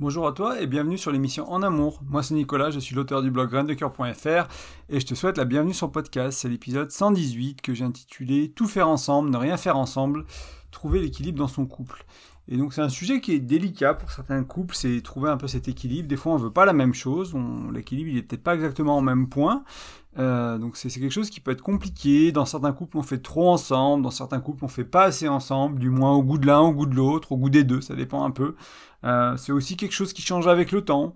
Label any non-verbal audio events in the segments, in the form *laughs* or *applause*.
Bonjour à toi et bienvenue sur l'émission En Amour. Moi c'est Nicolas, je suis l'auteur du blog graindecoeur.fr et je te souhaite la bienvenue sur le podcast. C'est l'épisode 118 que j'ai intitulé Tout faire ensemble, ne rien faire ensemble, trouver l'équilibre dans son couple. Et donc c'est un sujet qui est délicat pour certains couples, c'est trouver un peu cet équilibre. Des fois on veut pas la même chose, l'équilibre il est peut-être pas exactement au même point. Euh, donc c'est quelque chose qui peut être compliqué. Dans certains couples on fait trop ensemble, dans certains couples on fait pas assez ensemble, du moins au goût de l'un, au goût de l'autre, au goût des deux, ça dépend un peu. Euh, c'est aussi quelque chose qui change avec le temps.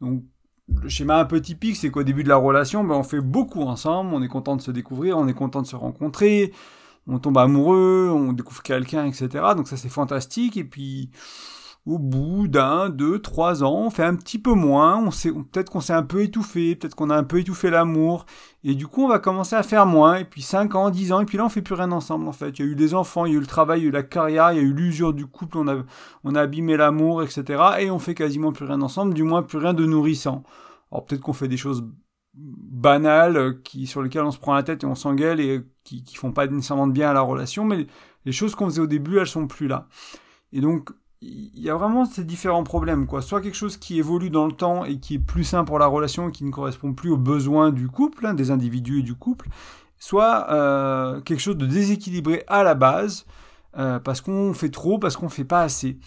Donc, le schéma un peu typique, c'est qu'au début de la relation, ben, on fait beaucoup ensemble, on est content de se découvrir, on est content de se rencontrer, on tombe amoureux, on découvre quelqu'un, etc. Donc ça c'est fantastique. Et puis au bout d'un, deux, trois ans, on fait un petit peu moins, on sait, peut-être qu'on s'est un peu étouffé, peut-être qu'on a un peu étouffé l'amour, et du coup on va commencer à faire moins, et puis cinq ans, dix ans, et puis là on fait plus rien ensemble en fait. Il y a eu des enfants, il y a eu le travail, il y a eu la carrière, il y a eu l'usure du couple, on a, on a abîmé l'amour, etc. Et on fait quasiment plus rien ensemble, du moins plus rien de nourrissant. Alors peut-être qu'on fait des choses banales qui sur lesquelles on se prend la tête et on s'engueule et qui, qui font pas nécessairement de bien à la relation, mais les choses qu'on faisait au début, elles sont plus là. Et donc il y a vraiment ces différents problèmes, quoi. Soit quelque chose qui évolue dans le temps et qui est plus sain pour la relation qui ne correspond plus aux besoins du couple, hein, des individus et du couple, soit euh, quelque chose de déséquilibré à la base, euh, parce qu'on fait trop, parce qu'on fait pas assez.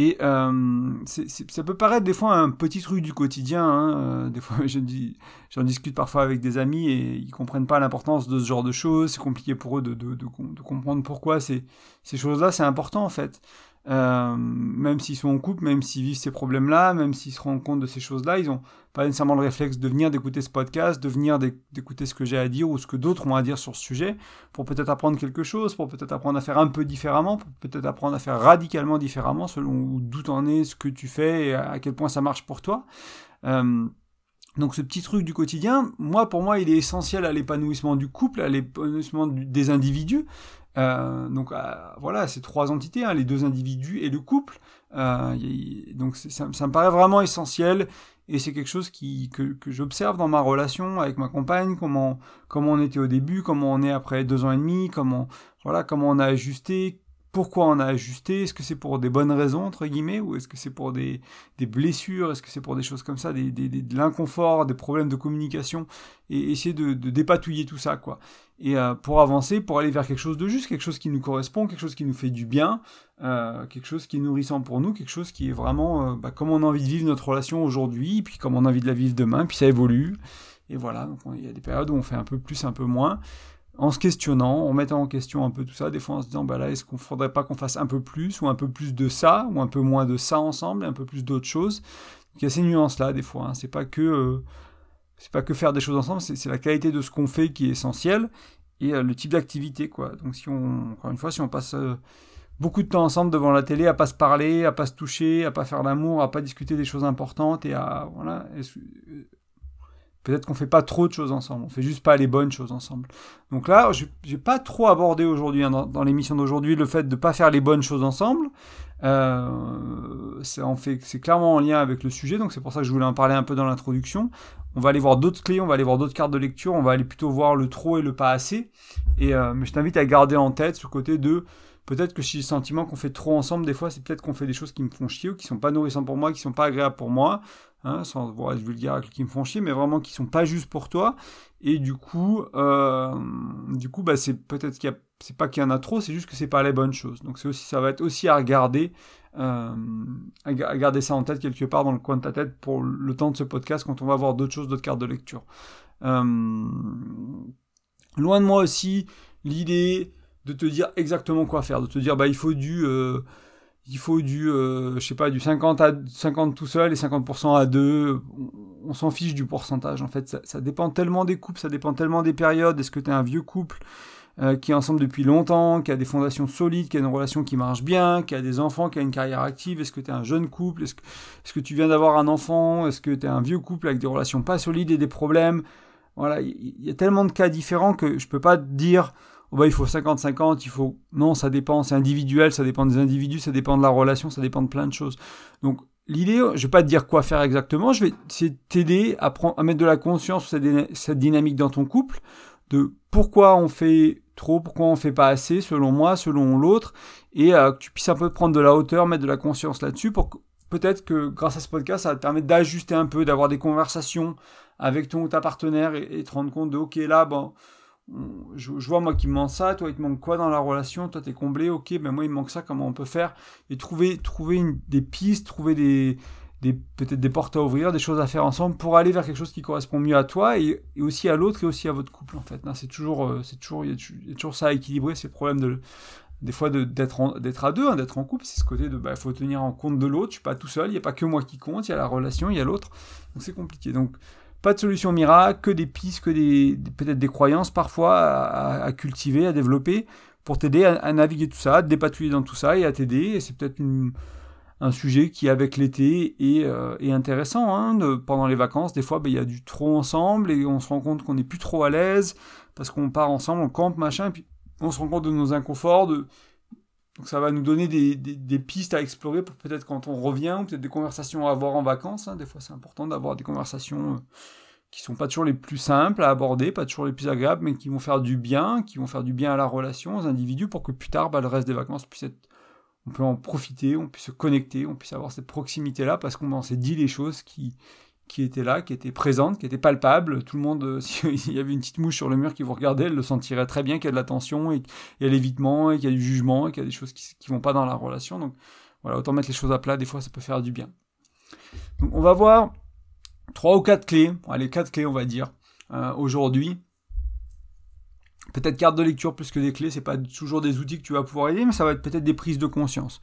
Et euh, ça peut paraître des fois un petit truc du quotidien. Hein. Des fois, *laughs* j'en discute parfois avec des amis et ils comprennent pas l'importance de ce genre de choses. C'est compliqué pour eux de comprendre pourquoi ces, ces choses-là, c'est important en fait. Euh, même s'ils sont en couple, même s'ils vivent ces problèmes-là, même s'ils se rendent compte de ces choses-là, ils n'ont pas nécessairement le réflexe de venir d'écouter ce podcast, de venir d'écouter ce que j'ai à dire ou ce que d'autres ont à dire sur ce sujet, pour peut-être apprendre quelque chose, pour peut-être apprendre à faire un peu différemment, pour peut-être apprendre à faire radicalement différemment selon d'où t'en es, ce que tu fais et à quel point ça marche pour toi. Euh, donc ce petit truc du quotidien, moi pour moi il est essentiel à l'épanouissement du couple, à l'épanouissement des individus, euh, donc euh, voilà, ces trois entités, hein, les deux individus et le couple. Euh, donc ça, ça, me paraît vraiment essentiel et c'est quelque chose qui, que, que j'observe dans ma relation avec ma compagne, comment, comment on était au début, comment on est après deux ans et demi, comment, voilà, comment on a ajusté, pourquoi on a ajusté? Est-ce que c'est pour des bonnes raisons, entre guillemets, ou est-ce que c'est pour des, blessures? Est-ce que c'est pour des choses comme ça, de l'inconfort, des problèmes de communication? Et essayer de, de dépatouiller tout ça, quoi. Et euh, pour avancer, pour aller vers quelque chose de juste, quelque chose qui nous correspond, quelque chose qui nous fait du bien, euh, quelque chose qui est nourrissant pour nous, quelque chose qui est vraiment euh, bah, comme on a envie de vivre notre relation aujourd'hui, puis comme on a envie de la vivre demain, puis ça évolue. Et voilà, donc il y a des périodes où on fait un peu plus, un peu moins en se questionnant, en mettant en question un peu tout ça, des fois en se disant, bah là, est-ce qu'on faudrait pas qu'on fasse un peu plus, ou un peu plus de ça, ou un peu moins de ça ensemble, un peu plus d'autres choses. il y a ces nuances-là, des fois. Hein. C'est pas que, euh, faire des choses ensemble, c'est la qualité de ce qu'on fait qui est essentielle, et euh, le type d'activité, quoi. Donc si on, encore une fois, si on passe euh, beaucoup de temps ensemble devant la télé, à pas se parler, à pas se toucher, à pas faire l'amour, à pas discuter des choses importantes, et à, voilà, Peut-être qu'on fait pas trop de choses ensemble, on fait juste pas les bonnes choses ensemble. Donc là, je n'ai pas trop abordé aujourd'hui, hein, dans, l'émission d'aujourd'hui, le fait de pas faire les bonnes choses ensemble. Euh, c'est clairement en lien avec le sujet, donc c'est pour ça que je voulais en parler un peu dans l'introduction. On va aller voir d'autres clés, on va aller voir d'autres cartes de lecture, on va aller plutôt voir le trop et le pas assez. Et euh, mais je t'invite à garder en tête ce côté de peut-être que si j'ai le sentiment qu'on fait trop ensemble, des fois, c'est peut-être qu'on fait des choses qui me font chier ou qui sont pas nourrissantes pour moi, qui sont pas agréables pour moi, hein, sans voir être vulgaire avec qui me font chier, mais vraiment qui sont pas justes pour toi. Et du coup, euh, du coup, bah, c'est peut-être qu'il y a, c'est pas qu'il y en a trop, c'est juste que c'est pas les bonnes choses. Donc c'est aussi, ça va être aussi à regarder, euh, à garder ça en tête quelque part dans le coin de ta tête pour le temps de ce podcast quand on va voir d'autres choses, d'autres cartes de lecture. Euh, loin de moi aussi l'idée de te dire exactement quoi faire, de te dire bah il faut du il faut du euh, je sais pas du 50 à 50 tout seul et 50% à deux, on, s'en fiche du pourcentage en fait, ça, dépend tellement des couples, ça dépend tellement des périodes, est-ce que tu es un vieux couple euh, qui est ensemble depuis longtemps, qui a des fondations solides, qui a une relation qui marche bien, qui a des enfants, qui a une carrière active? Est-ce que tu es un jeune couple? Est-ce que, tu viens d'avoir un enfant? Est-ce que tu es un vieux couple avec des relations pas solides et des problèmes? Voilà, il y, a tellement de cas différents que je peux pas te dire bah, il faut 50-50, il faut... Non, ça dépend, c'est individuel, ça dépend des individus, ça dépend de la relation, ça dépend de plein de choses. Donc l'idée, je vais pas te dire quoi faire exactement, je vais essayer de t'aider à, à mettre de la conscience sur cette, dynamique dans ton couple, de pourquoi on fait trop, pourquoi on fait pas assez, selon moi, selon l'autre, et euh, que tu puisses un peu prendre de la hauteur, mettre de la conscience là-dessus pour peut-être que grâce à ce podcast, ça va te permettre d'ajuster un peu, d'avoir des conversations avec ton ou ta partenaire et, te rendre compte de, ok, là, bon, je, vois moi qui me manque ça, toi il te manque quoi dans la relation, toi t'es comblé, ok, ben moi il me manque ça, comment on peut faire? Et trouver, trouver des pistes, trouver des, peut-être des portes à ouvrir, des choses à faire ensemble pour aller vers quelque chose qui correspond mieux à toi et, aussi à l'autre et aussi à votre couple en fait. C'est toujours, euh, c'est toujours, il y, a toujours ça à équilibrer, c'est le problème de des fois d'être d'être à deux, hein, d'être en couple, c'est ce côté de bah faut tenir en compte de l'autre, je suis pas tout seul, il n'y a pas que moi qui compte, il y a la relation, il y a l'autre, donc c'est compliqué. Donc pas de solution miracle, que des pistes, que des, peut-être des croyances parfois à, cultiver, à développer pour t'aider à, naviguer tout ça, à te dépatouiller dans tout ça et à t'aider. Et c'est peut-être un sujet qui, avec l'été, est, euh, intéressant. Hein, pendant les vacances, des fois, ben, il y a du trop ensemble et on se rend compte qu'on n'est plus trop à l'aise parce qu'on part ensemble, on campe, machin, et puis on se rend compte de nos inconforts, de, donc ça va nous donner des, pistes à explorer pour peut-être quand on revient, ou peut-être des conversations à avoir en vacances. Hein. Des fois c'est important d'avoir des conversations euh, qui sont pas toujours les plus simples à aborder, pas toujours les plus agréables, mais qui vont faire du bien, qui vont faire du bien à la relation, aux individus, pour que plus tard, bah, le reste des vacances puisse être... On peut en profiter, on puisse se connecter, on puisse avoir cette proximité-là, parce qu'on s'est dit les choses qui, qui était là, qui était présente, qui était palpable. Tout le monde, euh, *laughs* s'il y avait une petite mouche sur le mur qui vous regardait, elle le sentirait très bien qu'il y a de la tension, et qu'il y a l'évitement, et qu'il y a du jugement, et qu'il y a des choses qui, ne vont pas dans la relation. Donc voilà, autant mettre les choses à plat, des fois ça peut faire du bien. Donc on va voir trois ou quatre clés, allez quatre clés on va dire, euh, aujourd'hui. Peut-être carte de lecture plus que des clés, c'est pas toujours des outils que tu vas pouvoir aider, mais ça va être peut-être des prises de conscience.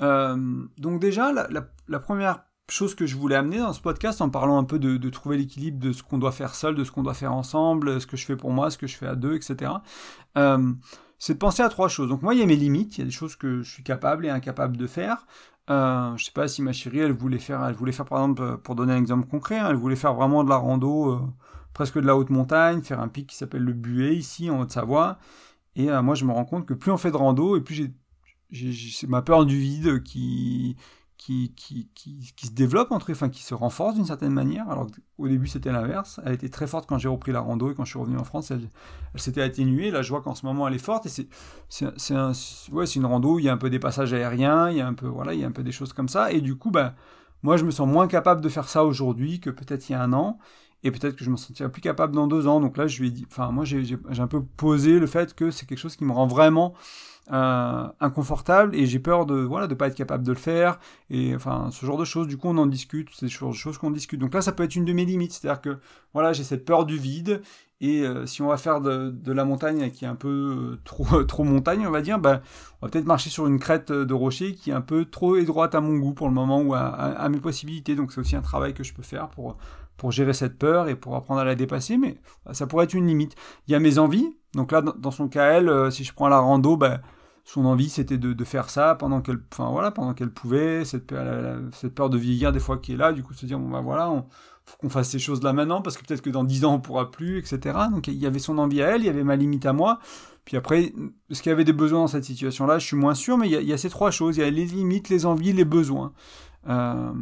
Euh, donc déjà, la première chose que je voulais amener dans ce podcast en parlant un peu de, trouver l'équilibre de ce qu'on doit faire seul, de ce qu'on doit faire ensemble, ce que je fais pour moi, ce que je fais à deux, etc. Euh, c'est de penser à trois choses. Donc moi, il y a mes limites, il y a des choses que je suis capable et incapable de faire. Euh, je sais pas si ma chérie, elle voulait faire, elle voulait faire par exemple, pour donner un exemple concret, hein, elle voulait faire vraiment de la rando, euh, presque de la haute montagne, faire un pic qui s'appelle le Buet ici en Haute-Savoie. Et euh, moi, je me rends compte que plus on fait de rando, et plus j'ai, ma peur du vide qui, qui, qui, qui, qui, se développe entre enfin qui se renforce d'une certaine manière. Alors au début c'était l'inverse. Elle était très forte quand j'ai repris la rando et quand je suis revenu en France, elle, s'était atténuée. Là je vois qu'en ce moment elle est forte et c'est c'est un, ouais, une rando où il y a un peu des passages aériens, il y a un peu voilà il y a un peu des choses comme ça et du coup ben moi je me sens moins capable de faire ça aujourd'hui que peut-être il y a un an et peut-être que je me sentirai plus capable dans deux ans. Donc là je lui ai dit, enfin moi j'ai un peu posé le fait que c'est quelque chose qui me rend vraiment euh, inconfortable et j'ai peur de voilà de pas être capable de le faire et enfin ce genre de choses. Du coup on en discute c'est ce genre de choses qu'on discute. Donc là ça peut être une de mes limites c'est à dire que voilà j'ai cette peur du vide et euh, si on va faire de, la montagne qui est un peu euh, *laughs* trop trop montagne on va dire ben on va peut-être marcher sur une crête de rocher qui est un peu trop étroite à mon goût pour le moment ou à, à mes possibilités. Donc c'est aussi un travail que je peux faire pour pour gérer cette peur et pour apprendre à la dépasser, mais ça pourrait être une limite. Il y a mes envies, donc là, dans son cas, elle, euh, si je prends la rando, ben, son envie, c'était de, faire ça pendant qu'elle pouvait, cette, peur de vieillir des fois qui est là, du coup, se dire, bon ben voilà, faut qu'on fasse ces choses-là maintenant, parce que peut-être que dans 10 ans, on pourra plus, etc. Donc il y avait son envie à elle, il y avait ma limite à moi. Puis après, est-ce qu'il y avait des besoins dans cette situation-là Je suis moins sûr, mais il y, a, il y, a, ces trois choses. Il y a les limites, les envies, les besoins. Euh,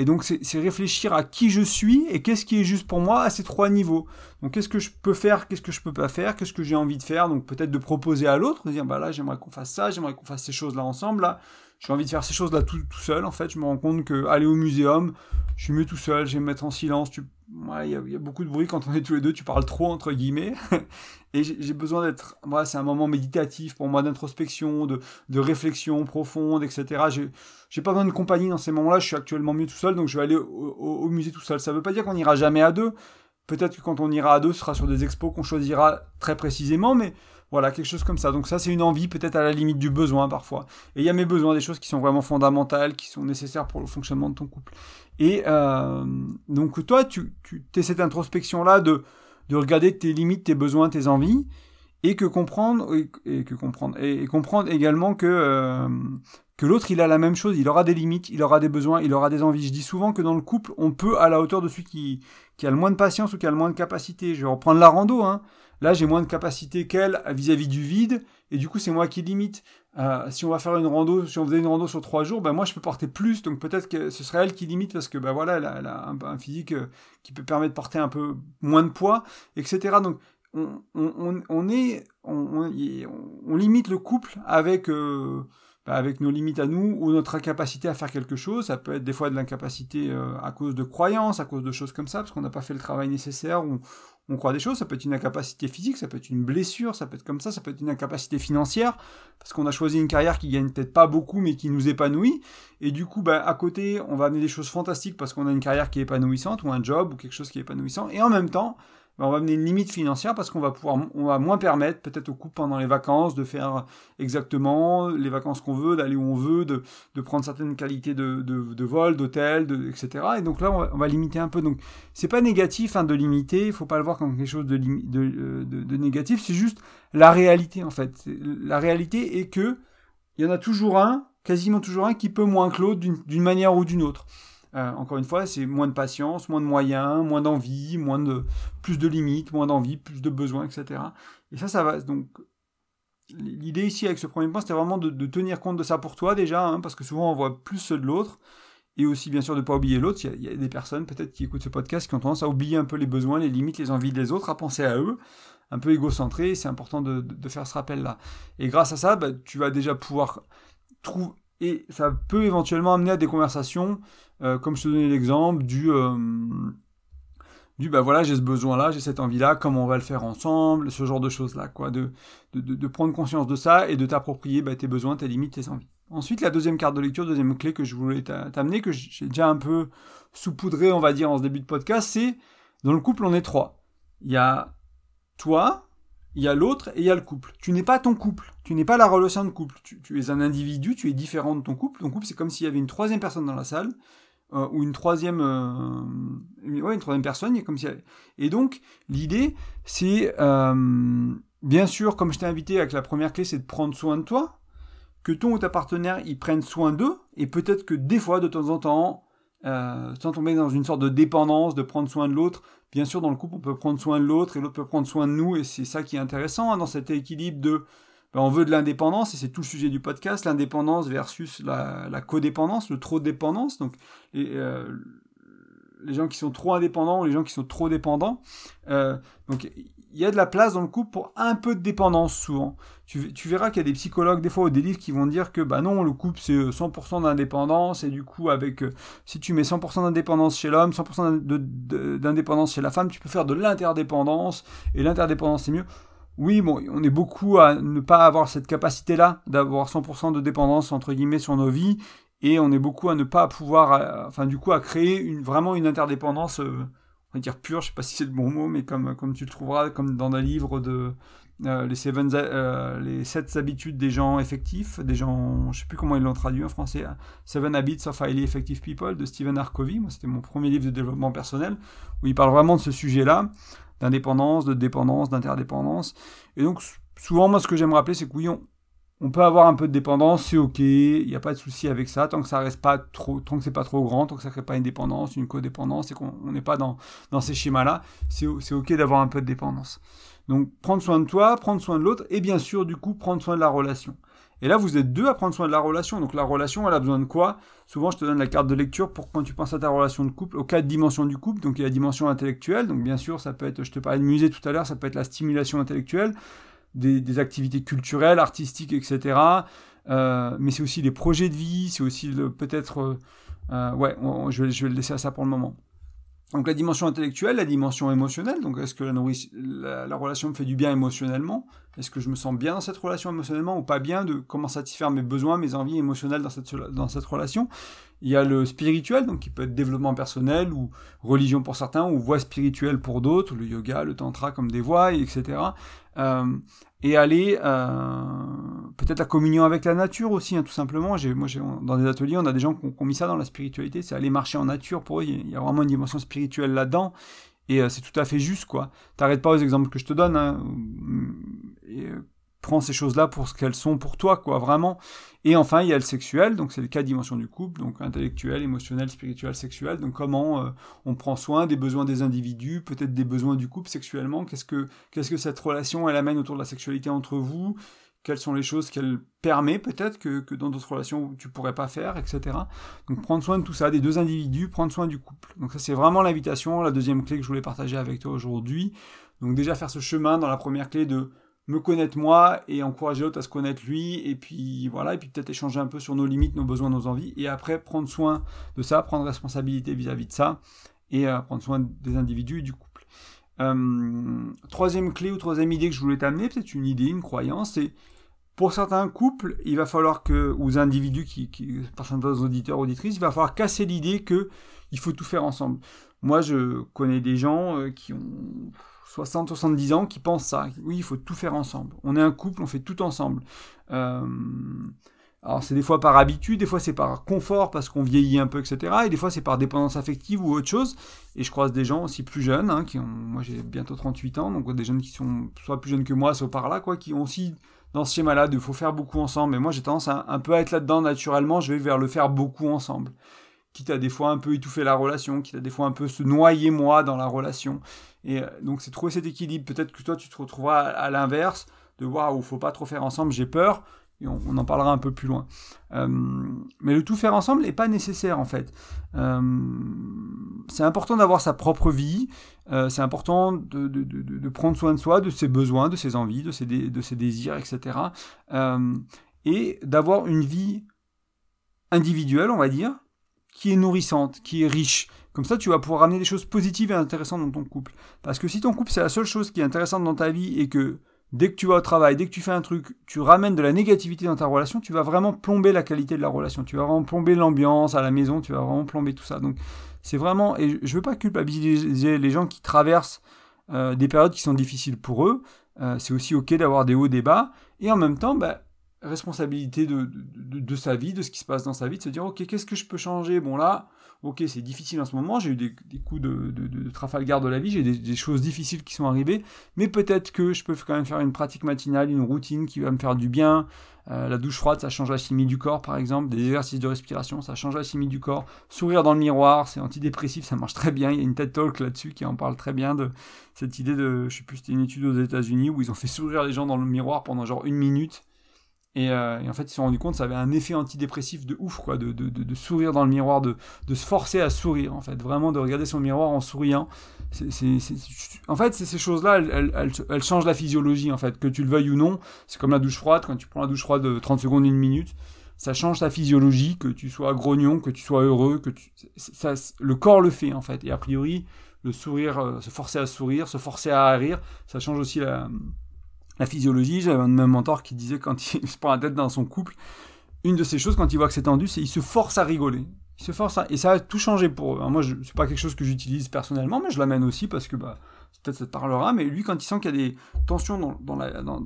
et donc, c'est réfléchir à qui je suis et qu'est-ce qui est juste pour moi à ces trois niveaux. Donc, qu'est-ce que je peux faire, qu'est-ce que je peux pas faire, qu'est-ce que j'ai envie de faire. Donc, peut-être de proposer à l'autre, de dire, bah là, j'aimerais qu'on fasse ça, j'aimerais qu'on fasse ces choses-là ensemble. Là, j'ai envie de faire ces choses-là tout, tout, seul. En fait, je me rends compte que aller au muséum, je suis mieux tout seul, vais me mettre en silence. Tu... Il y, a beaucoup de bruit quand on est tous les deux, tu parles trop, entre guillemets. *laughs* et j'ai besoin d'être. Voilà, c'est un moment méditatif pour moi d'introspection, de, réflexion profonde, etc. J'ai pas besoin de compagnie dans ces moments-là, je suis actuellement mieux tout seul, donc je vais aller au, musée tout seul. Ça veut pas dire qu'on ira jamais à deux. Peut-être que quand on ira à deux, ce sera sur des expos qu'on choisira très précisément, mais voilà, quelque chose comme ça. Donc ça, c'est une envie peut-être à la limite du besoin parfois. Et il y a mes besoins, des choses qui sont vraiment fondamentales, qui sont nécessaires pour le fonctionnement de ton couple. Et euh, donc toi, tu, tu es cette introspection-là de, de regarder tes limites, tes besoins, tes envies, et que comprendre, et, que comprendre, et, comprendre également que, euh, que l'autre, il a la même chose, il aura des limites, il aura des besoins, il aura des envies. Je dis souvent que dans le couple, on peut, à la hauteur de celui qui, qui a le moins de patience ou qui a le moins de capacité, je vais reprendre la rando, hein, Là, j'ai moins de capacité qu'elle vis-à-vis du vide, et du coup, c'est moi qui limite. Euh, si on va faire une rando, si on faisait une rando sur trois jours, ben moi, je peux porter plus, donc peut-être que ce serait elle qui limite parce que ben voilà, elle a, un, physique euh, qui peut permettre de porter un peu moins de poids, etc. Donc, on, est, on, limite le couple avec. Euh, avec nos limites à nous ou notre incapacité à faire quelque chose. Ça peut être des fois de l'incapacité euh, à cause de croyances, à cause de choses comme ça, parce qu'on n'a pas fait le travail nécessaire ou on croit des choses. Ça peut être une incapacité physique, ça peut être une blessure, ça peut être comme ça, ça peut être une incapacité financière, parce qu'on a choisi une carrière qui gagne peut-être pas beaucoup, mais qui nous épanouit. Et du coup, bah, à côté, on va amener des choses fantastiques parce qu'on a une carrière qui est épanouissante, ou un job, ou quelque chose qui est épanouissant. Et en même temps, ben, on va amener une limite financière parce qu'on va pouvoir, on va moins permettre peut-être au couple pendant les vacances de faire exactement les vacances qu'on veut, d'aller où on veut, de, de prendre certaines qualités de, de, de vol, d'hôtel, etc. Et donc là, on va, limiter un peu. Donc c'est pas négatif hein, de limiter, il faut pas le voir comme quelque chose de, de, de négatif, c'est juste la réalité en fait. La réalité est que il y en a toujours un, quasiment toujours un, qui peut moins que l'autre d'une manière ou d'une autre. Euh, encore une fois, c'est moins de patience, moins de moyens, moins d'envie, moins de plus de limites, moins d'envie, plus de besoins, etc. Et ça, ça va. Donc, l'idée ici avec ce premier point, c'était vraiment de, tenir compte de ça pour toi déjà, hein, parce que souvent on voit plus ceux de l'autre, et aussi bien sûr de ne pas oublier l'autre. Il, y, a des personnes peut-être qui écoutent ce podcast qui ont tendance à oublier un peu les besoins, les limites, les envies des autres, à penser à eux, un peu égocentré. C'est important de, faire ce rappel-là. Et grâce à ça, bah, tu vas déjà pouvoir trouver et ça peut éventuellement amener à des conversations, euh, comme je te donnais l'exemple, du, euh, du bah voilà, j'ai ce besoin-là, j'ai cette envie-là, comment on va le faire ensemble, ce genre de choses-là, quoi, de, de, de, prendre conscience de ça et de t'approprier bah, tes besoins, tes limites, tes envies. Ensuite, la deuxième carte de lecture, deuxième clé que je voulais t'amener, que j'ai déjà un peu saupoudré, on va dire, en ce début de podcast, c'est dans le couple, on est trois. Il y a toi, il y a l'autre et il y a le couple. Tu n'es pas ton couple, tu n'es pas la relation de couple. Tu, es un individu, tu es différent de ton couple. Ton couple, c'est comme s'il y avait une troisième personne dans la salle, euh, ou une troisième, euh, une troisième personne. Comme si Et donc, l'idée, c'est, euh, bien sûr, comme je t'ai invité avec la première clé, c'est de prendre soin de toi, que ton ou ta partenaire, ils prennent soin d'eux, et peut-être que des fois, de temps en temps, sans tomber dans une sorte de dépendance, de prendre soin de l'autre, Bien sûr, dans le couple, on peut prendre soin de l'autre et l'autre peut prendre soin de nous, et c'est ça qui est intéressant hein, dans cet équilibre de ben, on veut de l'indépendance, et c'est tout le sujet du podcast, l'indépendance versus la, codépendance, le trop de dépendance. Donc, euh, les gens qui sont trop indépendants ou les gens qui sont trop dépendants. Euh, donc il y a de la place dans le couple pour un peu de dépendance souvent. Tu, verras qu'il y a des psychologues des fois ou des livres qui vont dire que bah non le couple c'est 100% euh, d'indépendance et du coup avec euh, si tu mets 100% d'indépendance chez l'homme, 100% d'indépendance chez la femme, tu peux faire de l'interdépendance et l'interdépendance c'est mieux. Oui, bon, on est beaucoup à ne pas avoir cette capacité-là d'avoir 100% de dépendance entre guillemets sur nos vies et on est beaucoup à ne pas pouvoir, euh, enfin du coup à créer vraiment une interdépendance, on va dire pure, je sais pas si c'est le bon mot, mais comme, comme tu le trouveras, comme dans un livre de euh, les, seven, les 7 habitudes des gens effectifs, des gens, je sais plus comment ils l'ont traduit en français, hein. Seven Habits of Highly Effective People de Stephen R. Covey, moi c'était mon premier livre de développement personnel, où il parle vraiment de ce sujet-là, d'indépendance, de dépendance, d'interdépendance, et donc souvent moi ce que j'aime rappeler c'est que oui, on, on peut avoir un peu de dépendance, c'est ok, il n'y a pas de souci avec ça, tant que ça reste pas trop, tant que c'est pas trop grand, tant que ça crée pas une dépendance, une codépendance, et qu'on n'est pas dans, dans ces schémas-là, c'est ok d'avoir un peu de dépendance. Donc prendre soin de toi, prendre soin de l'autre, et bien sûr du coup prendre soin de la relation. Et là vous êtes deux à prendre soin de la relation, donc la relation elle a besoin de quoi? Souvent je te donne la carte de lecture pour quand tu penses à ta relation de couple, aux quatre dimensions du couple, donc il y a la dimension intellectuelle, donc bien sûr ça peut être, je te parlais de musée tout à l'heure, ça peut être la stimulation intellectuelle, des, activités culturelles, artistiques, etc. Euh, mais c'est aussi les projets de vie, c'est aussi peut-être... Euh, euh, ouais, je, vais, le laisser à ça pour le moment. Donc la dimension intellectuelle, la dimension émotionnelle, donc est-ce que la, la, relation me fait du bien émotionnellement? Est-ce que je me sens bien dans cette relation émotionnellement ou pas bien de comment satisfaire mes besoins, mes envies émotionnelles dans cette, dans cette relation? Il y a le spirituel, donc qui peut être développement personnel ou religion pour certains, ou voie spirituelle pour d'autres, le yoga, le tantra comme des voies, etc. Euh, et aller euh, peut-être la communion avec la nature aussi, hein, tout simplement. Moi, dans des ateliers, on a des gens qui ont, mis ça dans la spiritualité, c'est aller marcher en nature. Pour eux, il y a vraiment une dimension spirituelle là-dedans, et euh, c'est tout à fait juste, quoi. T'arrêtes pas aux exemples que je te donne. Hein, prends ces choses-là pour ce qu'elles sont pour toi, quoi, vraiment. Et enfin, il y a le sexuel, donc c'est les quatre dimensions du couple, donc intellectuel, émotionnel, spirituel, sexuel. Donc comment euh, on prend soin des besoins des individus, peut-être des besoins du couple sexuellement? Qu'est-ce que qu'est-ce que cette relation elle amène autour de la sexualité entre vous? Quelles sont les choses qu'elle permet peut-être que, que dans d'autres relations tu pourrais pas faire, etc. Donc prendre soin de tout ça, des deux individus, prendre soin du couple. Donc ça c'est vraiment l'invitation, la deuxième clé que je voulais partager avec toi aujourd'hui. Donc déjà faire ce chemin dans la première clé de me connaître moi et encourager l'autre à se connaître lui et puis voilà et puis peut-être échanger un peu sur nos limites, nos besoins, nos envies et après prendre soin de ça, prendre responsabilité vis-à-vis de ça et euh, prendre soin des individus et du couple. Euh, troisième clé ou troisième idée que je voulais t'amener, peut-être une idée, une croyance, c'est pour certains couples, il va falloir que, ou individus qui, qui par certains auditeurs, auditrices, il va falloir casser l'idée que il faut tout faire ensemble. Moi, je connais des gens euh, qui ont 60, 70 ans qui pensent ça. Oui, il faut tout faire ensemble. On est un couple, on fait tout ensemble. Euh, alors c'est des fois par habitude, des fois c'est par confort parce qu'on vieillit un peu, etc. Et des fois c'est par dépendance affective ou autre chose. Et je croise des gens aussi plus jeunes, hein, qui moi j'ai bientôt 38 ans, donc des jeunes qui sont soit plus jeunes que moi, soit par là, quoi, qui ont aussi dans ce schéma-là il faut faire beaucoup ensemble. Mais moi j'ai tendance un peu à être là-dedans naturellement, je vais vers le faire beaucoup ensemble quitte à des fois un peu étouffer la relation, quitte à des fois un peu se noyer moi dans la relation. Et euh, donc c'est trouver cet équilibre. Peut-être que toi tu te retrouveras à, l'inverse, de où faut pas trop faire ensemble, j'ai peur. Et on, en parlera un peu plus loin. Euh, mais le tout faire ensemble n'est pas nécessaire en fait. Euh, c'est important d'avoir sa propre vie, c'est important de, prendre soin de soi, de ses besoins, de ses envies, de ses désirs, etc. et d'avoir une vie individuelle, on va dire, qui est nourrissante, qui est riche. Comme ça, tu vas pouvoir ramener des choses positives et intéressantes dans ton couple. Parce que si ton couple, c'est la seule chose qui est intéressante dans ta vie et que dès que tu vas au travail, dès que tu fais un truc, tu ramènes de la négativité dans ta relation, tu vas vraiment plomber la qualité de la relation. Tu vas vraiment plomber l'ambiance à la maison, tu vas vraiment plomber tout ça. Donc, c'est vraiment. Et je veux pas culpabiliser les gens qui traversent euh, des périodes qui sont difficiles pour eux. Euh, c'est aussi ok d'avoir des hauts, des bas. Et en même temps, bah, responsabilité de, de, sa vie, de ce qui se passe dans sa vie, de se dire, ok, qu'est-ce que je peux changer? Bon là, ok, c'est difficile en ce moment, j'ai eu des, coups de, Trafalgar de la vie, j'ai des, des, choses difficiles qui sont arrivées, mais peut-être que je peux quand même faire une pratique matinale, une routine qui va me faire du bien. Euh, la douche froide, ça change la chimie du corps, par exemple. Des exercices de respiration, ça change la chimie du corps. Sourire dans le miroir, c'est antidépressif, ça marche très bien. Il y a une TED Talk là-dessus qui en parle très bien de cette idée de, je sais plus, c'était une étude aux États-Unis où ils ont fait sourire les gens dans le miroir pendant genre une minute euh, et, en fait, ils se sont rendus compte que ça avait un effet antidépressif de ouf, quoi, de, sourire dans le miroir, de, se forcer à sourire, en fait, vraiment de regarder son miroir en souriant. en fait, ces choses-là, elles, changent la physiologie, en fait, que tu le veuilles ou non. C'est comme la douche froide, quand tu prends la douche froide de 30 secondes, une minute, ça change ta physiologie, que tu sois grognon, que tu sois heureux, que tu... ça, le corps le fait, en fait. Et a priori, le sourire, euh, se forcer à sourire, se forcer à rire, ça change aussi la la physiologie. J'avais un même mentor qui disait quand il *laughs* se prend la tête dans son couple, une de ces choses quand il voit que c'est tendu, c'est il se force à rigoler. Il se force à... Et ça a tout changé pour eux. moi, c'est pas quelque chose que j'utilise personnellement, mais je l'amène aussi parce que bah, peut-être ça te parlera. Mais lui, quand il sent qu'il y a des tensions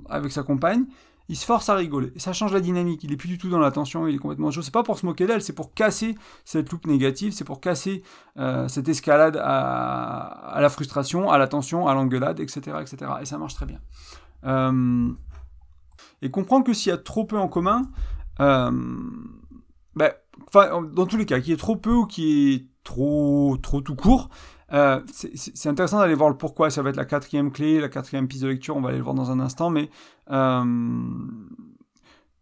avec sa compagne, il se force à rigoler. Et ça change la dynamique. Il est plus du tout dans la tension, il est complètement chaud. C'est pas pour se moquer d'elle, c'est pour casser cette loupe négative, c'est pour casser euh, cette escalade à, à, la frustration, à la tension, à l'engueulade, etc., etc. Et ça marche très bien. Euh, et comprendre que s'il y a trop peu en commun, euh, ben, dans tous les cas, qu'il y ait trop peu ou qu'il y ait trop, trop tout court, euh, c'est intéressant d'aller voir le pourquoi. Ça va être la quatrième clé, la quatrième piste de lecture. On va aller le voir dans un instant, mais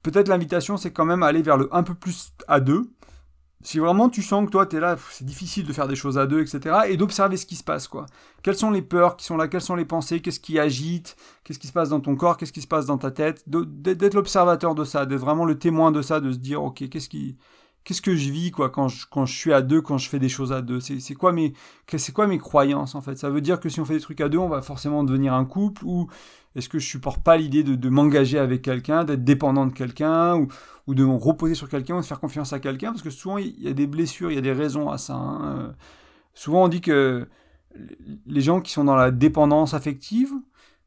peut-être l'invitation, c'est quand même aller vers le un peu plus à deux si vraiment tu sens que toi, tu es là, c'est difficile de faire des choses à deux, etc., et d'observer ce qui se passe, quoi. Quelles sont les peurs qui sont là, quelles sont les pensées, qu'est-ce qui agite, qu'est-ce qui se passe dans ton corps, qu'est-ce qui se passe dans ta tête, d'être l'observateur de ça, d'être vraiment le témoin de ça, de se dire, ok, qu'est-ce qui, qu'est-ce que je vis, quoi, quand je, quand je suis à deux, quand je fais des choses à deux, c'est quoi mes, c'est quoi mes croyances, en fait? Ça veut dire que si on fait des trucs à deux, on va forcément devenir un couple, ou est-ce que je supporte pas l'idée de, m'engager avec quelqu'un, d'être dépendant de quelqu'un, ou, ou, de me reposer sur quelqu'un, ou de faire confiance à quelqu'un? Parce que souvent, il y a des blessures, il y a des raisons à ça. Hein. Souvent, on dit que les gens qui sont dans la dépendance affective,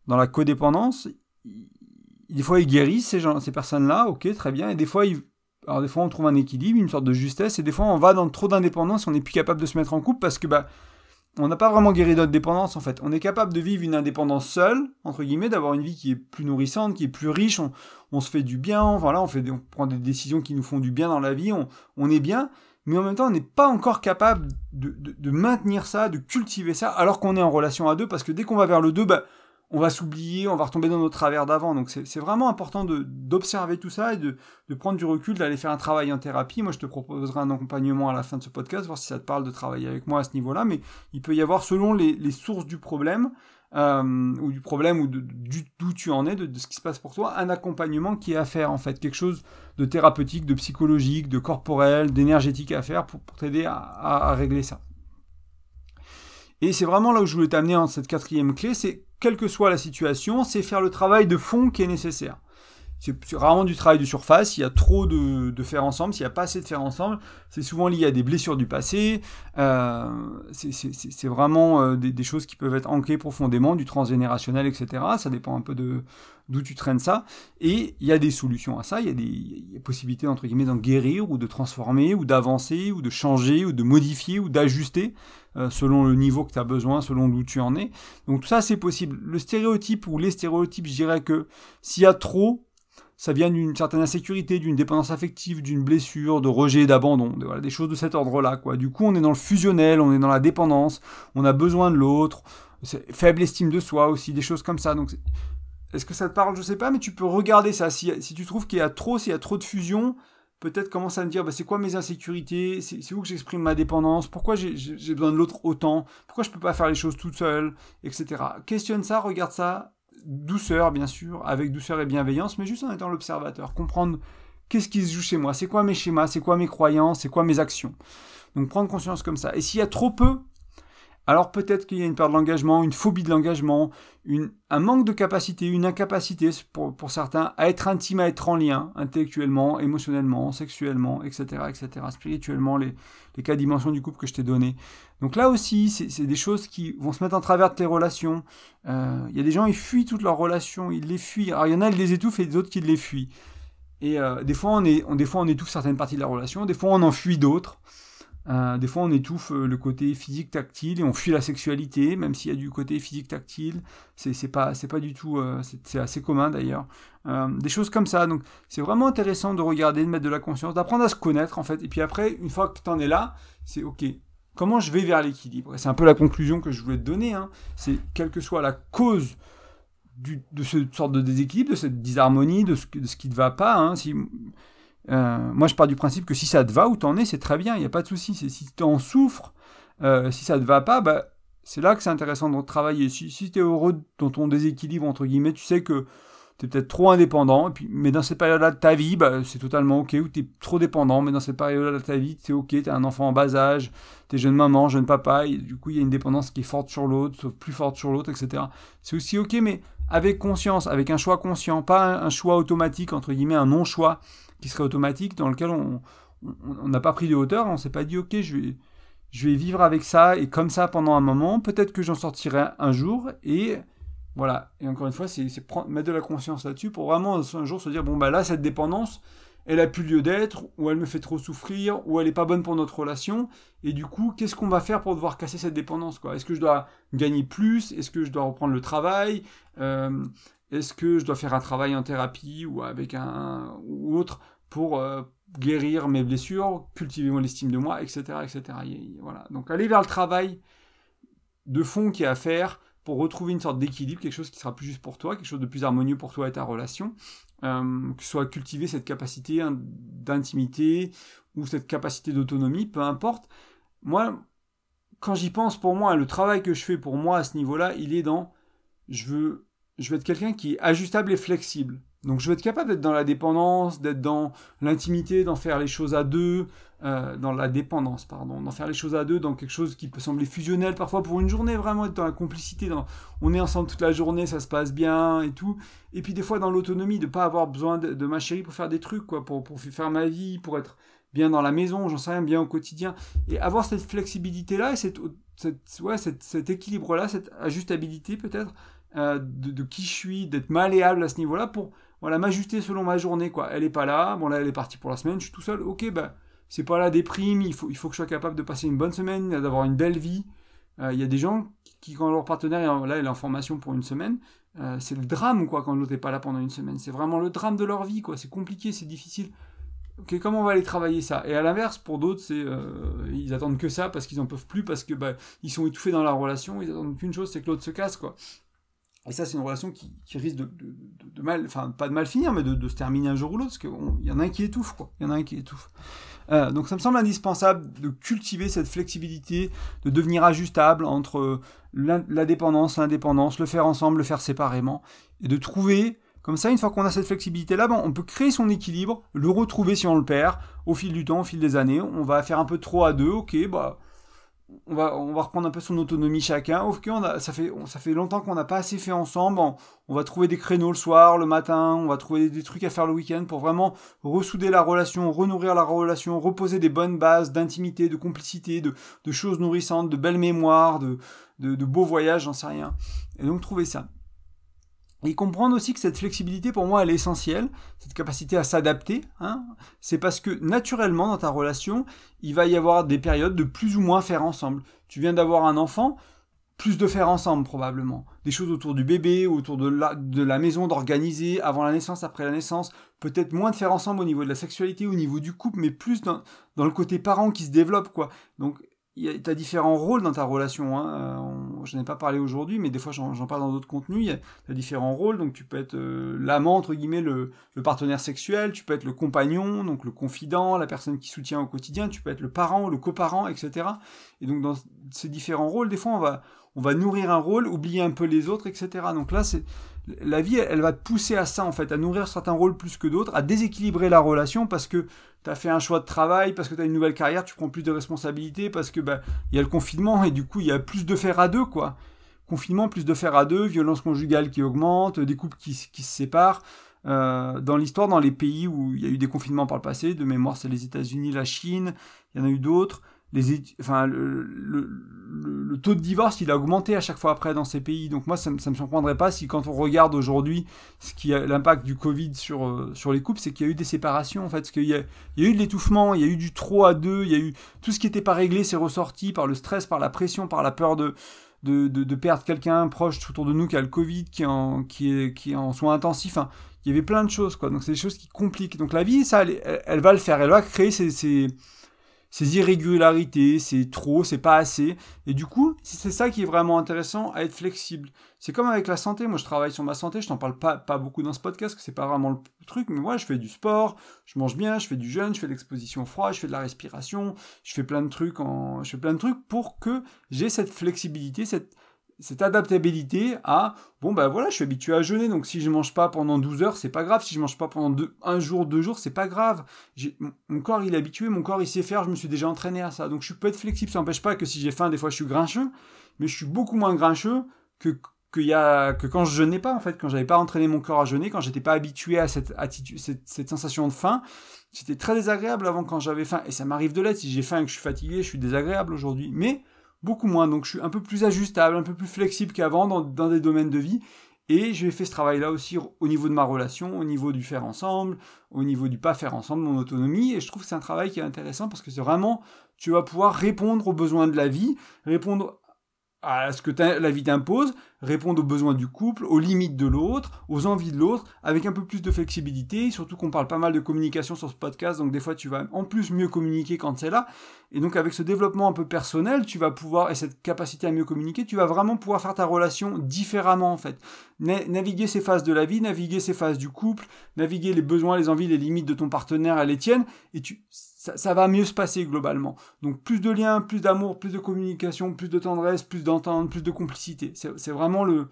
dans la codépendance, des fois, ils guérissent ces, gens, ces personnes-là, ok, très bien, et des fois, ils, alors des fois, on trouve un équilibre, une sorte de justesse, et des fois, on va dans trop d'indépendance, on n'est plus capable de se mettre en couple parce que bah on n'a pas vraiment guéri notre dépendance en fait. On est capable de vivre une indépendance seule, entre guillemets, d'avoir une vie qui est plus nourrissante, qui est plus riche, on, se fait du bien, voilà, on, fait on prend des décisions qui nous font du bien dans la vie, on, est bien, mais en même temps on n'est pas encore capable de, maintenir ça, de cultiver ça, alors qu'on est en relation à deux, parce que dès qu'on va vers le deux, bah, on va s'oublier, on va retomber dans nos travers d'avant. Donc c'est vraiment important d'observer tout ça et de, prendre du recul, d'aller faire un travail en thérapie. Moi, je te proposerai un accompagnement à la fin de ce podcast, voir si ça te parle de travailler avec moi à ce niveau-là. Mais il peut y avoir, selon les, sources du problème, ou du problème ou d'où tu en es, de, ce qui se passe pour toi, un accompagnement qui est à faire en fait, quelque chose de thérapeutique, de psychologique, de corporel, d'énergétique à faire pour, t'aider à, régler ça. Et c'est vraiment là où je voulais t'amener en cette quatrième clé, c'est quelle que soit la situation, c'est faire le travail de fond qui est nécessaire c'est rarement du travail de surface, il y a trop de, faire ensemble, s'il n'y a pas assez de faire ensemble, c'est souvent lié à des blessures du passé, euh, c'est vraiment euh, des, choses qui peuvent être ancrées profondément, du transgénérationnel, etc. Ça dépend un peu de d'où tu traînes ça, et il y a des solutions à ça, il y a des, possibilités, entre guillemets, d'en guérir, ou de transformer, ou d'avancer, ou de changer, ou de modifier, ou d'ajuster, euh, selon le niveau que tu as besoin, selon d'où tu en es. Donc tout ça, c'est possible. Le stéréotype, ou les stéréotypes, je dirais que s'il y a trop, ça vient d'une certaine insécurité, d'une dépendance affective, d'une blessure, de rejet, d'abandon, voilà, des choses de cet ordre-là. Quoi. Du coup, on est dans le fusionnel, on est dans la dépendance, on a besoin de l'autre, faible estime de soi aussi, des choses comme ça. Donc, est-ce que ça te parle? Je sais pas, mais tu peux regarder ça. Si, tu trouves qu'il y a trop, s'il y a trop de fusion, peut-être commence à me dire bah, c'est quoi mes insécurités, c'est où que j'exprime ma dépendance, pourquoi j'ai besoin de l'autre autant, pourquoi je peux pas faire les choses toute seule, etc. Questionne ça, regarde ça, douceur, bien sûr, avec douceur et bienveillance, mais juste en étant l'observateur, comprendre qu'est-ce qui se joue chez moi, c'est quoi mes schémas, c'est quoi mes croyances, c'est quoi mes actions? Donc prendre conscience comme ça. Et s'il y a trop peu, alors peut-être qu'il y a une peur de l'engagement, une phobie de l'engagement, un manque de capacité, une incapacité pour, certains à être intime, à être en lien intellectuellement, émotionnellement, sexuellement, etc., etc., spirituellement, les, les quatre dimensions du couple que je t'ai donné. Donc là aussi, c'est des choses qui vont se mettre en travers de tes relations. Euh, il y a des gens, ils fuient toutes leurs relations, ils les fuient. Alors il y en a, ils les étouffent et d'autres qui les fuient. Et euh, des, fois, on est, on, des fois, on étouffe certaines parties de la relation, des fois, on en fuit d'autres. Euh, des fois, on étouffe euh, le côté physique tactile et on fuit la sexualité, même s'il y a du côté physique tactile. C'est pas c'est pas du tout. Euh, c'est assez commun d'ailleurs. des choses comme ça. Donc, c'est vraiment intéressant de regarder, de mettre de la conscience, d'apprendre à se connaître en fait. Et puis après, une fois que tu en es là, c'est ok. Comment je vais vers l'équilibre? C'est un peu la conclusion que je voulais te donner. Hein. C'est quelle que soit la cause de cette sorte de déséquilibre, de cette disharmonie, de ce, de ce qui ne va pas. Hein. Si, euh, moi, je pars du principe que si ça te va où t'en es, c'est très bien, il n'y a pas de souci. Si tu en souffres, euh, si ça te va pas, bah, c'est là que c'est intéressant de travailler. Si, si tu es heureux dans ton déséquilibre, entre guillemets, tu sais que tu es peut-être trop indépendant, mais dans cette période-là de ta vie, bah, c'est totalement ok, ou tu es trop dépendant, mais dans cette période-là de ta vie, c'est ok, tu as un enfant en bas âge, tu es jeune maman, jeune papa, du coup, il y a une dépendance qui est forte sur l'autre, plus forte sur l'autre, etc. C'est aussi ok, mais avec conscience, avec un choix conscient, pas un choix automatique, entre guillemets, un non-choix qui serait automatique, dans lequel on n'a pas pris de hauteur, on s'est pas dit ok, je vais, vivre avec ça et comme ça pendant un moment, peut-être que j'en sortirai un jour et voilà. Et encore une fois, c'est mettre de la conscience là-dessus pour vraiment un jour se dire bon bah là cette dépendance, elle a plus lieu d'être, ou elle me fait trop souffrir, ou elle est pas bonne pour notre relation. Et du coup, qu'est-ce qu'on va faire pour devoir casser cette dépendance Est-ce que je dois gagner plus? Est-ce que je dois reprendre le travail? Euh, Est-ce que je dois faire un travail en thérapie ou avec un ou autre pour euh, guérir mes blessures, cultiver mon estime de moi, etc., etc. voilà. Donc aller vers le travail de fond qui est à faire pour retrouver une sorte d'équilibre, quelque chose qui sera plus juste pour toi, quelque chose de plus harmonieux pour toi et ta relation, euh, que soit cultiver cette capacité d'intimité ou cette capacité d'autonomie, peu importe. Moi, quand j'y pense, pour moi, le travail que je fais pour moi à ce niveau-là, il est dans je veux, je veux être quelqu'un qui est ajustable et flexible. Donc je veux être capable d'être dans la dépendance, d'être dans l'intimité, d'en faire les choses à deux, euh, dans la dépendance, pardon, d'en faire les choses à deux, dans quelque chose qui peut sembler fusionnel parfois pour une journée, vraiment être dans la complicité, on est ensemble toute la journée, ça se passe bien et tout. Et puis des fois dans l'autonomie, de pas avoir besoin de, ma chérie pour faire des trucs, quoi, pour, pour faire ma vie, pour être bien dans la maison, j'en sais rien, bien au quotidien. Et avoir cette flexibilité-là, et cette, ouais, cet équilibre-là, cette ajustabilité peut-être, euh, de, de, qui je suis, d'être malléable à ce niveau-là pour voilà, m'ajuster selon ma journée, quoi. Elle est pas là, bon là elle est partie pour la semaine, je suis tout seul, ok, bah c'est pas la déprime, il faut, il faut que je sois capable de passer une bonne semaine, d'avoir une belle vie. Euh, il y a des gens qui, quand leur partenaire là, est en formation pour une semaine, euh, c'est le drame, quoi, quand l'autre n'est pas là pendant une semaine. C'est vraiment le drame de leur vie, quoi. C'est compliqué, c'est difficile. Ok, comment on va aller travailler ça? Et à l'inverse, pour d'autres, c'est euh, ils attendent que ça parce qu'ils en peuvent plus, parce que bah, ils sont étouffés dans la relation, ils attendent qu'une chose, c'est que l'autre se casse, quoi. Et ça, c'est une relation qui, risque de, mal, enfin pas de mal finir, mais de, se terminer un jour ou l'autre, parce qu'il y en a un qui étouffe, quoi. Il y en a un qui étouffe. Euh, donc ça me semble indispensable de cultiver cette flexibilité, de devenir ajustable entre la, dépendance, l'indépendance, le faire ensemble, le faire séparément, et de trouver, comme ça, une fois qu'on a cette flexibilité-là, on peut créer son équilibre, le retrouver si on le perd, au fil du temps, au fil des années, on va faire un peu trop à deux, ok, bah on va, on va reprendre un peu son autonomie chacun. Ok, on a, ça, fait, ça fait longtemps qu'on n'a pas assez fait ensemble. On, va trouver des créneaux le soir, le matin, on va trouver des trucs à faire le week-end pour vraiment ressouder la relation, renourrir la relation, reposer des bonnes bases d'intimité, de complicité, de, de, choses nourrissantes, de belles mémoires, de, de, de beaux voyages, j'en sais rien. Et donc trouver ça. Et comprendre aussi que cette flexibilité, pour moi, elle est essentielle, cette capacité à s'adapter. Hein, c'est parce que naturellement, dans ta relation, il va y avoir des périodes de plus ou moins faire ensemble. Tu viens d'avoir un enfant, plus de faire ensemble probablement. Des choses autour du bébé, autour de la, maison, d'organiser avant la naissance, après la naissance. Peut-être moins de faire ensemble au niveau de la sexualité, au niveau du couple, mais plus dans, dans le côté parent qui se développe. quoi. Donc tu as différents rôles dans ta relation. Hein. Euh, je n'ai pas parlé aujourd'hui, mais des fois j'en parle dans d'autres contenus. Tu as différents rôles. Donc tu peux être euh, l'amant, entre guillemets, le, partenaire sexuel. Tu peux être le compagnon, donc le confident, la personne qui soutient au quotidien. Tu peux être le parent, le coparent, etc. Et donc dans ces différents rôles, des fois on va, on va nourrir un rôle, oublier un peu les autres, etc. Donc là, c'est la vie, elle, va te pousser à ça, en fait, à nourrir certains rôles plus que d'autres, à déséquilibrer la relation parce que tu as fait un choix de travail, parce que tu as une nouvelle carrière, tu prends plus de responsabilités, parce que bah, il y a le confinement et du coup, il y a plus de faire à deux, quoi. Confinement, plus de faire à deux, violence conjugale qui augmente, des couples qui, se séparent. Euh, dans l'histoire, dans les pays où il y a eu des confinements par le passé, de mémoire, c'est les États-Unis, la Chine, il y en a eu d'autres le, taux de divorce, il a augmenté à chaque fois après dans ces pays. Donc moi, ça ne me surprendrait pas si quand on regarde aujourd'hui ce qui l'impact du Covid sur, euh, sur les couples, c'est qu'il y a eu des séparations en fait. Parce qu'il y y a eu de l'étouffement, il y a eu du trop à deux, il y a eu tout ce qui n'était pas réglé, c'est ressorti par le stress, par la pression, par la peur de, de, de, perdre quelqu'un proche autour de nous qui a le Covid, qui en, qui est, qui est en soins intensifs. Il y avait plein de choses quoi. Donc c'est des choses qui compliquent. Donc la vie, ça, elle, va le faire. Elle va créer ces, ces irrégularités, c'est trop, c'est pas assez. Et du coup, c'est ça qui est vraiment intéressant à être flexible. C'est comme avec la santé. Moi, je travaille sur ma santé. Je t'en parle pas, pas beaucoup dans ce podcast, que c'est pas vraiment le truc. Mais moi, je fais du sport, je mange bien, je fais du jeûne, je fais de l'exposition froide, je fais de la respiration, je fais plein de trucs en, je fais plein de trucs pour que j'ai cette flexibilité, cette, cette adaptabilité à bon ben voilà je suis habitué à jeûner donc si je mange pas pendant 12 heures c'est pas grave. Si je mange pas pendant deux, un jour deux jours c'est pas grave. Mon, corps il est habitué mon corps il sait faire je me suis déjà entraîné à ça. Donc je peux être flexible. Ça n'empêche pas que si j'ai faim des fois je suis grincheux mais je suis beaucoup moins grincheux que que, y a, que quand je jeûnais pas en fait. Quand j'avais pas entraîné mon corps à jeûner quand j'étais pas habitué à cette attitude cette, cette sensation de faim c'était très désagréable avant quand j'avais faim. Et ça m'arrive de l'être. Si j'ai faim et que je suis fatigué je suis désagréable aujourd'hui. Mais beaucoup moins. Donc je suis un peu plus ajustable, un peu plus flexible qu'avant dans, des domaines de vie. Et j'ai fait ce travail-là aussi au niveau de ma relation, au niveau du faire ensemble, au niveau du pas faire ensemble, mon autonomie. Et je trouve que c'est un travail qui est intéressant parce que c'est vraiment, tu vas pouvoir répondre aux besoins de la vie, répondre à ce que la vie t'impose, répondre aux besoins du couple, aux limites de l'autre, aux envies de l'autre, avec un peu plus de flexibilité, surtout qu'on parle pas mal de communication sur ce podcast, donc des fois tu vas en plus mieux communiquer quand c'est là, et donc avec ce développement un peu personnel, tu vas pouvoir, et cette capacité à mieux communiquer, tu vas vraiment pouvoir faire ta relation différemment en fait. naviguer ces phases de la vie, naviguer ces phases du couple, naviguer les besoins, les envies, les limites de ton partenaire et les tiennes, et tu, ça, va mieux se passer globalement. Donc plus de liens, plus d'amour, plus de communication, plus de tendresse, plus d'entente, plus de complicité. C'est vraiment le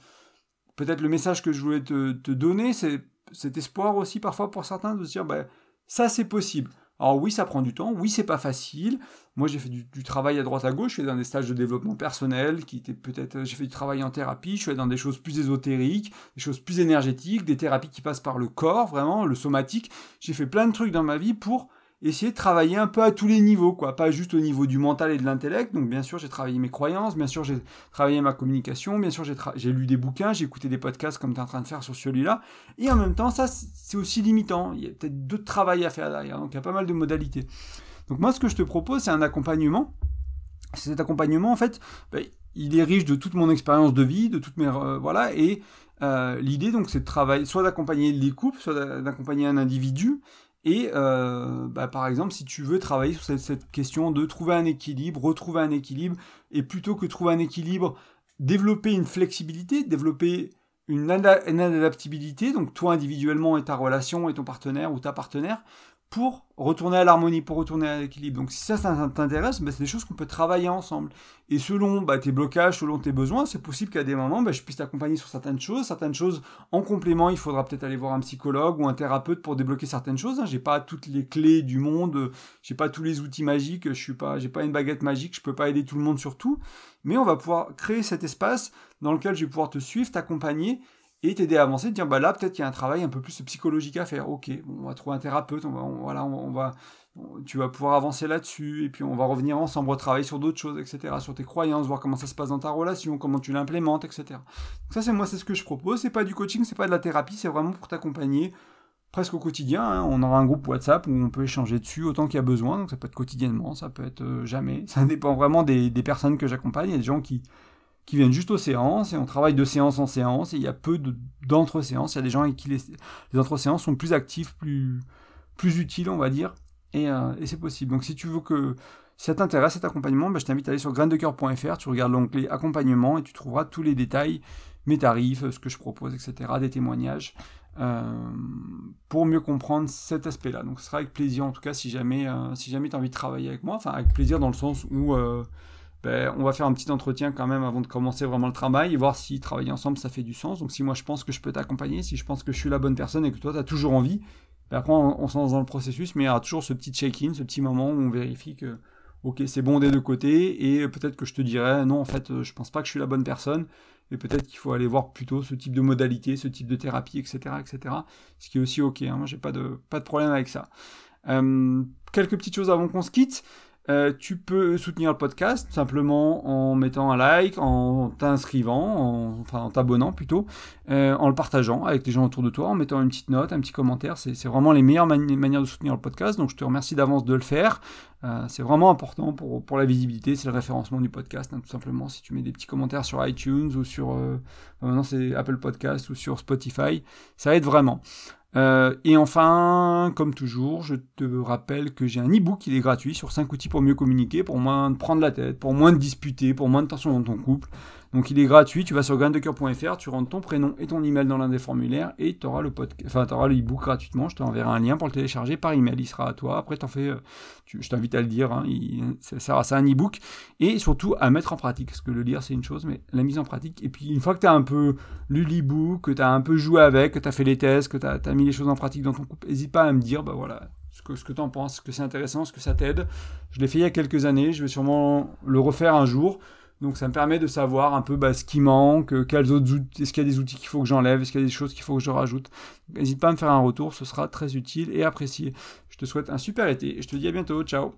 peut-être le message que je voulais te, donner, c'est cet espoir aussi parfois pour certains de se dire bah, ça c'est possible. Alors oui, ça prend du temps, oui, c'est pas facile. Moi, j'ai fait du, travail à droite à gauche, je suis dans des stages de développement personnel, qui étaient peut-être, j'ai fait du travail en thérapie, je suis dans des choses plus ésotériques, des choses plus énergétiques, des thérapies qui passent par le corps, vraiment, le somatique. J'ai fait plein de trucs dans ma vie pour essayer de travailler un peu à tous les niveaux, quoi, pas juste au niveau du mental et de l'intellect. Donc bien sûr, j'ai travaillé mes croyances, bien sûr, j'ai travaillé ma communication, bien sûr, j'ai lu des bouquins, j'ai écouté des podcasts comme tu es en train de faire sur celui-là. Et en même temps, ça, c'est aussi limitant. Il y a peut-être d'autres travail à faire derrière. Donc il y a pas mal de modalités. Donc moi, ce que je te propose, c'est un accompagnement. Cet accompagnement, en fait, ben, il est riche de toute mon expérience de vie, de toutes mes... Euh, voilà, et euh, l'idée, donc, c'est de travailler, soit d'accompagner les couples, soit d'accompagner un individu, et euh, bah, par exemple, si tu veux travailler sur cette, question de trouver un équilibre, retrouver un équilibre, et plutôt que trouver un équilibre, développer une flexibilité, développer une, adaptabilité, donc toi individuellement et ta relation et ton partenaire ou ta partenaire, pour retourner à l'harmonie, pour retourner à l'équilibre. Donc si ça, t'intéresse, bah, c'est des choses qu'on peut travailler ensemble. Et selon bah, tes blocages, selon tes besoins, c'est possible qu'à des moments, bah, je puisse t'accompagner sur certaines choses. Certaines choses, en complément, il faudra peut-être aller voir un psychologue ou un thérapeute pour débloquer certaines choses. Hein. J'ai pas toutes les clés du monde, j'ai pas tous les outils magiques, je suis pas, pas une baguette magique, je peux pas aider tout le monde sur tout. Mais on va pouvoir créer cet espace dans lequel je vais pouvoir te suivre, t'accompagner et t'aider à avancer, dire bah là peut-être qu'il y a un travail un peu plus psychologique à faire. Ok, on va trouver un thérapeute, on va, voilà, on, va, tu vas pouvoir avancer là-dessus, et puis on va revenir ensemble, retravailler sur d'autres choses, etc., sur tes croyances, voir comment ça se passe dans ta relation, comment tu l'implémentes, etc. Donc ça c'est moi c'est ce que je propose. C'est pas du coaching, c'est pas de la thérapie, c'est vraiment pour t'accompagner presque au quotidien. Hein. On aura un groupe WhatsApp où on peut échanger dessus autant qu'il y a besoin. Donc ça peut être quotidiennement, ça peut être euh, jamais. *laughs* Ça dépend vraiment des, personnes que j'accompagne. Il y a des gens qui viennent juste aux séances et on travaille de séance en séance et il y a peu d'entre-séances. il y a des gens avec qui les, les entre-séances sont plus actifs, plus, plus utiles, on va dire, et, euh, et c'est possible. Donc si tu veux que si ça t'intéresse cet accompagnement, bah, je t'invite à aller sur graindecoeur.fr, tu regardes l'onglet accompagnement et tu trouveras tous les détails, mes tarifs, ce que je propose, etc., des témoignages, pour mieux comprendre cet aspect-là. Donc ce sera avec plaisir en tout cas si jamais, euh, si jamais tu as envie de travailler avec moi, enfin avec plaisir dans le sens où ben, on va faire un petit entretien quand même avant de commencer vraiment le travail et voir si travailler ensemble ça fait du sens. Donc si moi je pense que je peux t'accompagner, si je pense que je suis la bonne personne et que toi tu as toujours envie, ben après on, se lance dans le processus, mais il y aura toujours ce petit check-in, ce petit moment où on vérifie que ok c'est bon des deux côtés et peut-être que je te dirais non en fait je pense pas que je suis la bonne personne et peut-être qu'il faut aller voir plutôt ce type de modalité, ce type de thérapie, etc. etc. Ce qui est aussi ok, hein. moi j'ai pas de, pas de problème avec ça. Euh, quelques petites choses avant qu'on se quitte. Euh, tu peux soutenir le podcast simplement en mettant un like, en t'inscrivant, enfin en t'abonnant plutôt, euh, en le partageant avec les gens autour de toi, en mettant une petite note, un petit commentaire. C'est vraiment les meilleures manières de soutenir le podcast. Donc je te remercie d'avance de le faire. Euh, c'est vraiment important pour, pour la visibilité, c'est le référencement du podcast, hein, tout simplement. Si tu mets des petits commentaires sur iTunes ou sur maintenant c'est Apple Podcast ou sur Spotify, ça aide vraiment. Euh, et enfin, comme toujours, je te rappelle que j'ai un e-book, il est gratuit, sur 5 outils pour mieux communiquer, pour moins de prendre la tête, pour moins de disputer, pour moins de tension dans ton couple. Donc il est gratuit, tu vas sur graindecoeur.fr, tu rentres ton prénom et ton email dans l'un des formulaires et tu auras le podcast, enfin gratuitement, je t'enverrai un lien pour le télécharger par email, il sera à toi. Après t'en fais euh, je t'invite à le dire, hein, ça c'est un e-book. Et surtout à mettre en pratique. Parce que le lire c'est une chose mais la mise en pratique. Et puis une fois que tu as un peu lu l'e-book, que tu as un peu joué avec, que tu as fait les tests, que tu as, mis les choses en pratique dans ton couple, n'hésite pas à me dire bah voilà, ce que, ce penses, ce que c'est intéressant, ce que ça t'aide. Je l'ai fait il y a quelques années, je vais sûrement le refaire un jour. Donc ça me permet de savoir un peu bah, ce qui manque, euh, quels autres outils, est-ce qu'il y a des outils qu'il faut que j'enlève, est-ce qu'il y a des choses qu'il faut que je rajoute. N'hésite pas à me faire un retour, ce sera très utile et apprécié. Je te souhaite un super été et je te dis à bientôt, ciao